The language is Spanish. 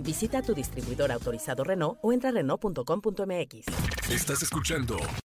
Visita tu distribuidor autorizado Renault o entra a Renault.com.mx. Estás escuchando